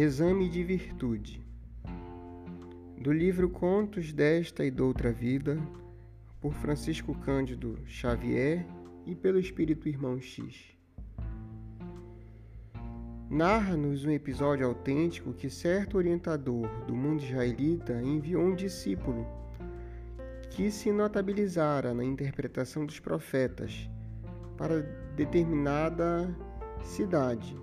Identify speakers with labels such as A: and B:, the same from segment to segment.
A: Exame de Virtude Do livro Contos desta e doutra vida, por Francisco Cândido Xavier e pelo Espírito Irmão X. Narra-nos um episódio autêntico que certo orientador do mundo israelita enviou um discípulo que se notabilizara na interpretação dos profetas para determinada cidade,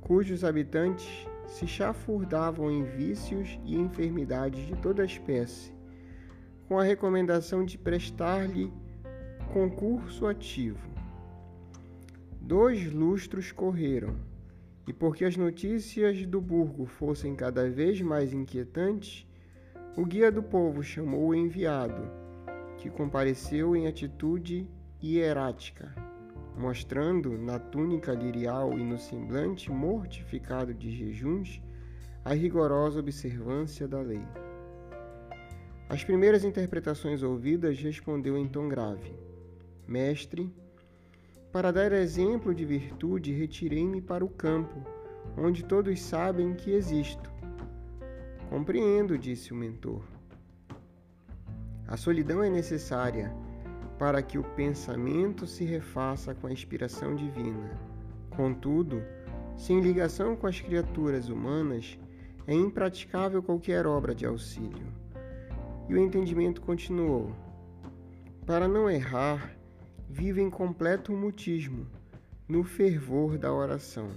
A: cujos habitantes se chafurdavam em vícios e enfermidades de toda espécie, com a recomendação de prestar-lhe concurso ativo. Dois lustros correram, e porque as notícias do burgo fossem cada vez mais inquietantes, o guia do povo chamou o enviado, que compareceu em atitude hierática mostrando na túnica lirial e no semblante mortificado de jejuns a rigorosa observância da lei. As primeiras interpretações ouvidas respondeu em tom grave: Mestre, para dar exemplo de virtude, retirei-me para o campo, onde todos sabem que existo. Compreendo, disse o mentor. A solidão é necessária para que o pensamento se refaça com a inspiração divina. Contudo, sem ligação com as criaturas humanas, é impraticável qualquer obra de auxílio. E o entendimento continuou: Para não errar, vive em completo mutismo, no fervor da oração.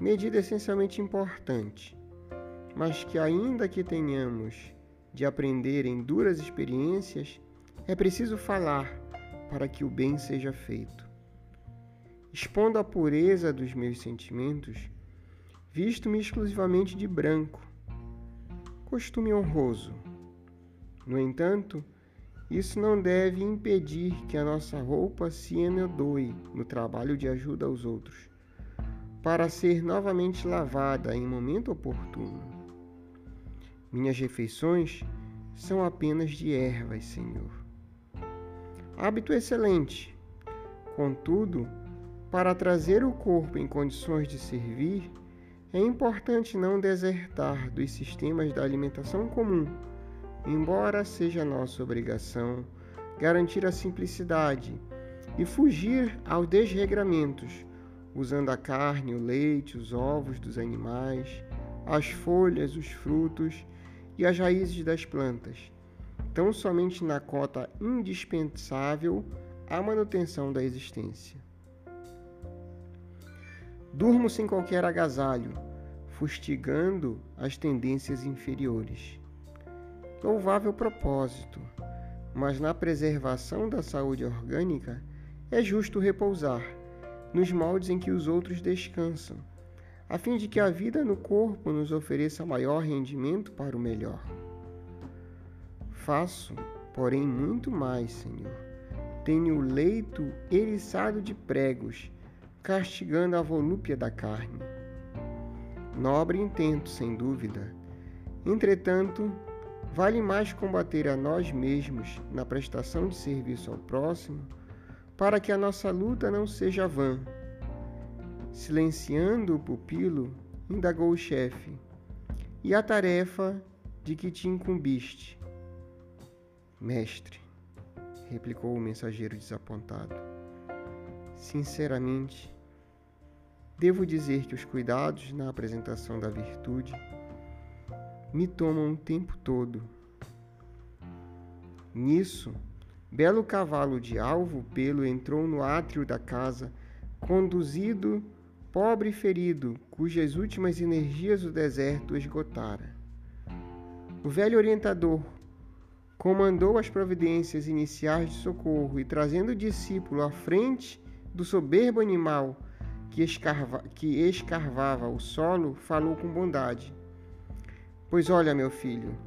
A: Medida essencialmente importante, mas que, ainda que tenhamos de aprender em duras experiências, é preciso falar para que o bem seja feito. Expondo a pureza dos meus sentimentos, visto-me exclusivamente de branco, costume honroso. No entanto, isso não deve impedir que a nossa roupa se enodoe no trabalho de ajuda aos outros, para ser novamente lavada em momento oportuno. Minhas refeições são apenas de ervas, Senhor hábito excelente. Contudo, para trazer o corpo em condições de servir, é importante não desertar dos sistemas da alimentação comum, embora seja nossa obrigação garantir a simplicidade e fugir aos desregramentos, usando a carne, o leite, os ovos dos animais, as folhas, os frutos e as raízes das plantas tão somente na cota indispensável à manutenção da existência. Durmo sem qualquer agasalho, fustigando as tendências inferiores. Louvável propósito, mas na preservação da saúde orgânica é justo repousar nos moldes em que os outros descansam, a fim de que a vida no corpo nos ofereça maior rendimento para o melhor. Faço, porém, muito mais, Senhor. Tenho o leito eriçado de pregos, castigando a volúpia da carne. Nobre intento, sem dúvida. Entretanto, vale mais combater a nós mesmos na prestação de serviço ao próximo, para que a nossa luta não seja vã. Silenciando o pupilo, indagou o chefe, e a tarefa de que te incumbiste Mestre, replicou o mensageiro desapontado, sinceramente, devo dizer que os cuidados na apresentação da virtude me tomam o tempo todo. Nisso, belo cavalo de alvo pelo entrou no átrio da casa, conduzido, pobre e ferido, cujas últimas energias o deserto esgotara. O velho orientador comandou as providências iniciais de socorro e trazendo o discípulo à frente do soberbo animal que, escarva, que escarvava o solo, falou com bondade: Pois olha, meu filho,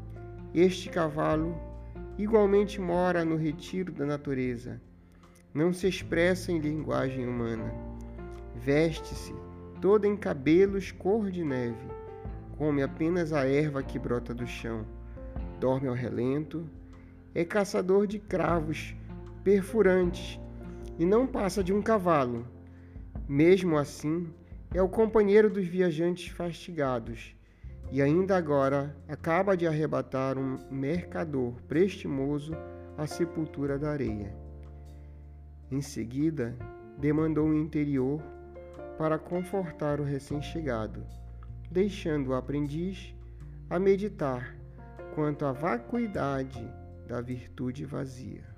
A: este cavalo igualmente mora no retiro da natureza. Não se expressa em linguagem humana. Veste-se toda em cabelos cor de neve, come apenas a erva que brota do chão, dorme ao relento, é caçador de cravos perfurantes e não passa de um cavalo. Mesmo assim, É o companheiro dos viajantes fastigados e ainda agora acaba de arrebatar um mercador prestimoso à sepultura da areia. Em seguida, demandou o interior para confortar o recém-chegado, deixando o aprendiz a meditar quanto à vacuidade da virtude vazia.